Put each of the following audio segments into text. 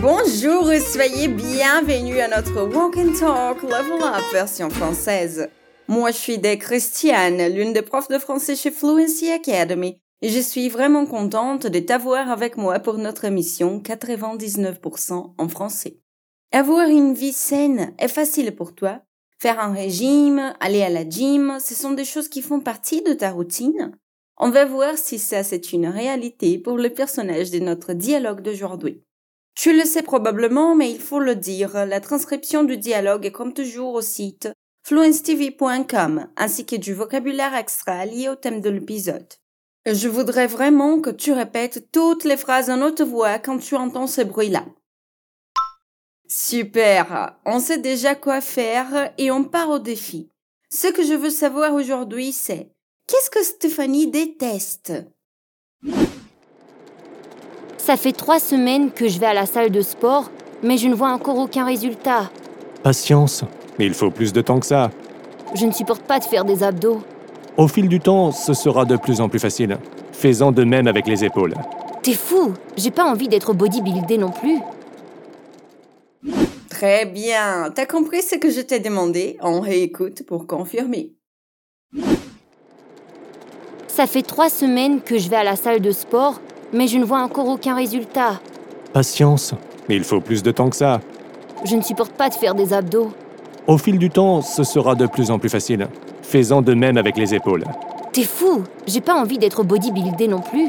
Bonjour et soyez bienvenus à notre Walk and Talk Level Up version française. Moi, je suis des Christiane, l'une des profs de français chez Fluency Academy, et je suis vraiment contente de t'avoir avec moi pour notre émission 99% en français. Avoir une vie saine est facile pour toi. Faire un régime, aller à la gym, ce sont des choses qui font partie de ta routine. On va voir si ça c'est une réalité pour le personnage de notre dialogue d'aujourd'hui. Tu le sais probablement, mais il faut le dire, la transcription du dialogue est comme toujours au site fluencetv.com ainsi que du vocabulaire extra lié au thème de l'épisode. Je voudrais vraiment que tu répètes toutes les phrases en haute voix quand tu entends ce bruit-là. Super, on sait déjà quoi faire et on part au défi. Ce que je veux savoir aujourd'hui, c'est qu'est-ce que Stéphanie déteste? Ça fait trois semaines que je vais à la salle de sport, mais je ne vois encore aucun résultat. Patience, mais il faut plus de temps que ça. Je ne supporte pas de faire des abdos. Au fil du temps, ce sera de plus en plus facile. Fais-en de même avec les épaules. T'es fou J'ai pas envie d'être bodybuildé non plus. Très bien, t'as compris ce que je t'ai demandé? On réécoute pour confirmer. Ça fait trois semaines que je vais à la salle de sport, mais je ne vois encore aucun résultat. Patience, mais il faut plus de temps que ça. Je ne supporte pas de faire des abdos. Au fil du temps, ce sera de plus en plus facile. Fais-en de même avec les épaules. T'es fou J'ai pas envie d'être bodybuildé non plus.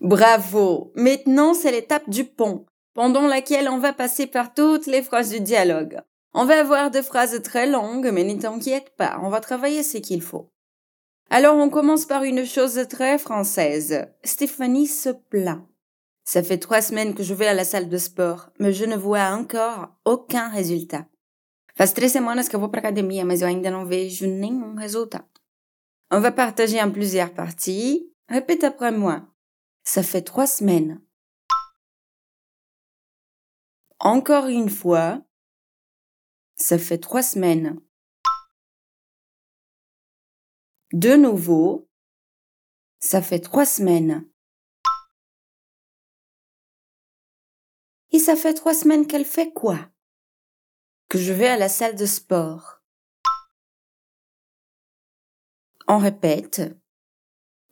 Bravo Maintenant, c'est l'étape du pont, pendant laquelle on va passer par toutes les phrases du dialogue. On va avoir des phrases très longues, mais ne t'inquiète pas, on va travailler ce qu'il faut. Alors on commence par une chose très française. Stéphanie se plaint. Ça fait trois semaines que je vais à la salle de sport, mais je ne vois encore aucun résultat. Faz três semanas que eu vou para academia, mas eu ainda não vejo nenhum resultado. On va partager en plusieurs parties. Répète après moi. Ça fait trois semaines. Encore une fois. Ça fait trois semaines. De nouveau. Ça fait trois semaines. Et ça fait trois semaines qu'elle fait quoi? Que je vais à la salle de sport. On répète.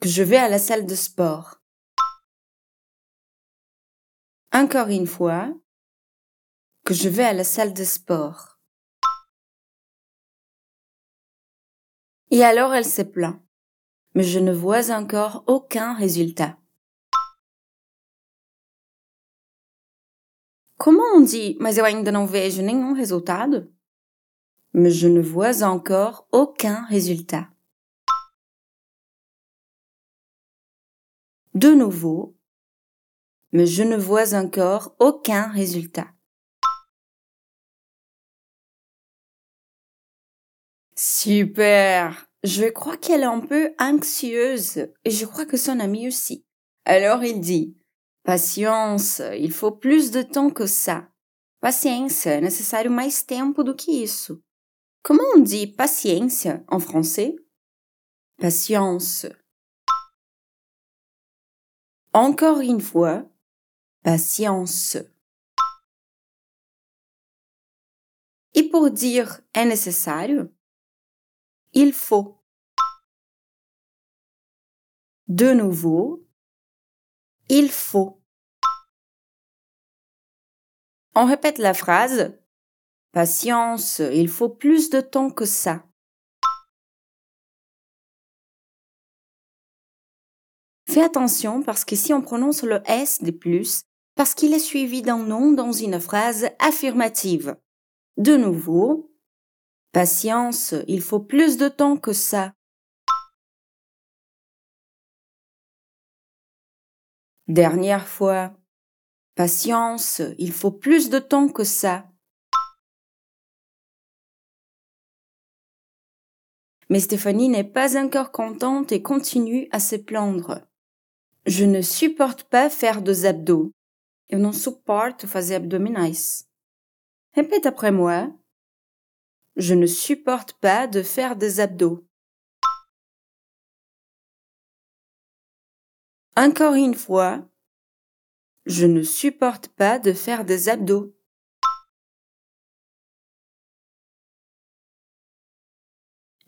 Que je vais à la salle de sport. Encore une fois. Que je vais à la salle de sport. Et alors elle se plaint. Mais je ne vois encore aucun résultat. Comment on dit eu vejo nenhum resultado? Mais je ne vois encore aucun résultat. De nouveau, mais je ne vois encore aucun résultat. Super. Je crois qu'elle est un peu anxieuse et je crois que son ami aussi. Alors il dit Patience, il faut plus de temps que ça. Paciência, é necessário mais tempo do que isso. Comment on dit paciência en français? Patience. Encore une fois, patience. Et pour dire é necessário, il faut. De nouveau, il faut. On répète la phrase. Patience, il faut plus de temps que ça. Fais attention parce que si on prononce le S de plus, parce qu'il est suivi d'un nom dans une phrase affirmative. De nouveau, patience, il faut plus de temps que ça. Dernière fois, patience, il faut plus de temps que ça. Mais Stéphanie n'est pas encore contente et continue à se plaindre. Je ne supporte pas faire des abdos. Eu não suporto fazer abdominais. Répète après moi. Je ne supporte pas de faire des abdos. Encore une fois, je ne supporte pas de faire des abdos.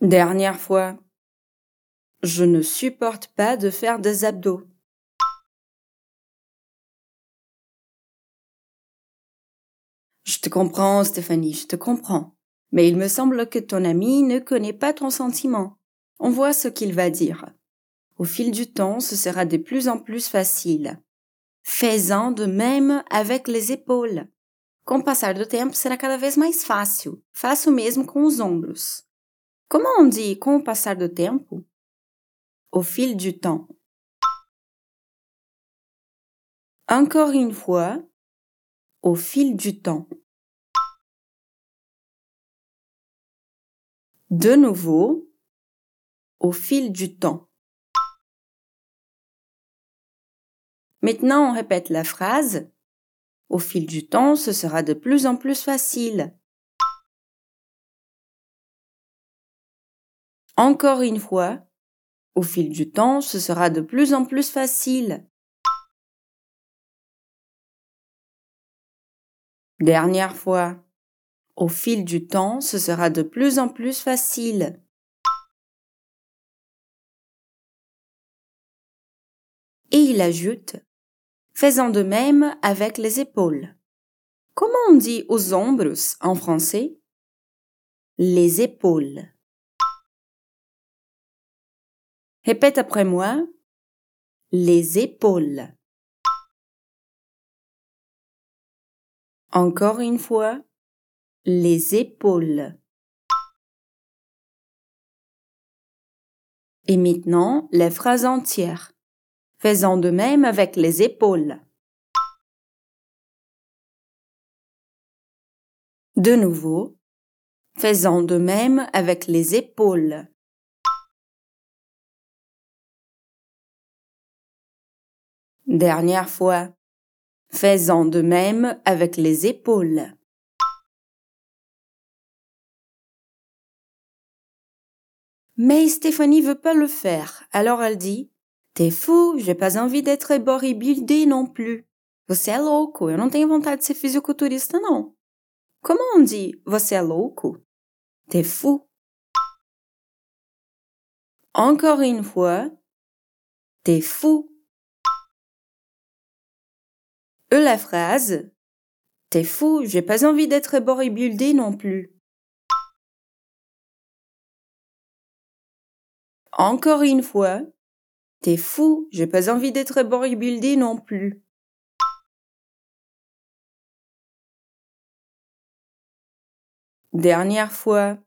Dernière fois, je ne supporte pas de faire des abdos. Je te comprends, Stéphanie, je te comprends. Mais il me semble que ton ami ne connaît pas ton sentiment. On voit ce qu'il va dire. Au fil du temps, ce sera de plus en plus facile. Fais-en de même avec les épaules. Com o passar do tempo, será cada vez mais fácil. Faça o mesmo com os ombros. Como on dit com o passar do tempo? Au fil du temps. Encore une fois, au fil du temps. De nouveau, au fil du temps. Maintenant, on répète la phrase. Au fil du temps, ce sera de plus en plus facile. Encore une fois, au fil du temps, ce sera de plus en plus facile. Dernière fois, au fil du temps, ce sera de plus en plus facile. Et il ajoute, faisant de même avec les épaules. Comment on dit aux ombres en français? Les épaules. Répète après moi. Les épaules. Encore une fois. Les épaules. Et maintenant, les phrases entières. Faisons de même avec les épaules. De nouveau, faisons de même avec les épaules. Dernière fois, faisons de même avec les épaules. Mais Stéphanie veut pas le faire, alors elle dit T'es fou, j'ai pas envie d'être bodybuildé non plus. Você é louco, eu não tenho vontade de ser fisiculturista não. Como on dit você é louco? T'es fou. Encore une fois, t'es fou. E la phrase T'es fou, j'ai pas envie d'être bodybuildé non plus. Encore une fois, t'es fou, j'ai pas envie d'être bodybuildé non plus. Dernière fois,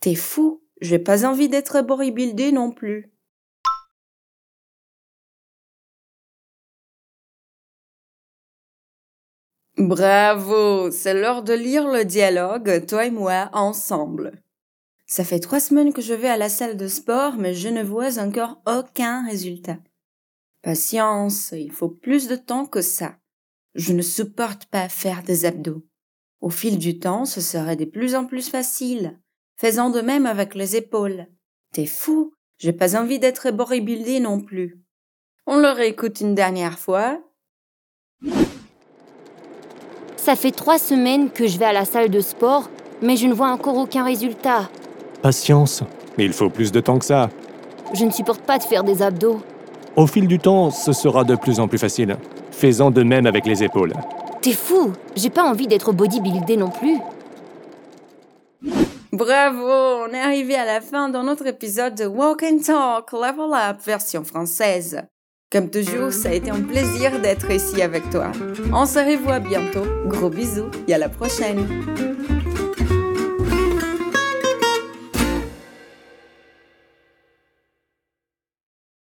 t'es fou, j'ai pas envie d'être bodybuildé non plus. Bravo, c'est l'heure de lire le dialogue, toi et moi, ensemble. Ça fait trois semaines que je vais à la salle de sport, mais je ne vois encore aucun résultat. Patience, il faut plus de temps que ça. Je ne supporte pas faire des abdos. Au fil du temps, ce serait de plus en plus facile. Faisant de même avec les épaules. T'es fou, j'ai pas envie d'être bodybuildé non plus. On le réécoute une dernière fois. Ça fait trois semaines que je vais à la salle de sport, mais je ne vois encore aucun résultat. Patience, mais il faut plus de temps que ça. Je ne supporte pas de faire des abdos. Au fil du temps, ce sera de plus en plus facile. Fais-en de même avec les épaules. T'es fou J'ai pas envie d'être bodybuildé non plus. Bravo, on est arrivé à la fin dans notre épisode de Walk and Talk Level Up version française. Comme toujours, ça a été un plaisir d'être ici avec toi. On se revoit bientôt. Gros bisous et à la prochaine.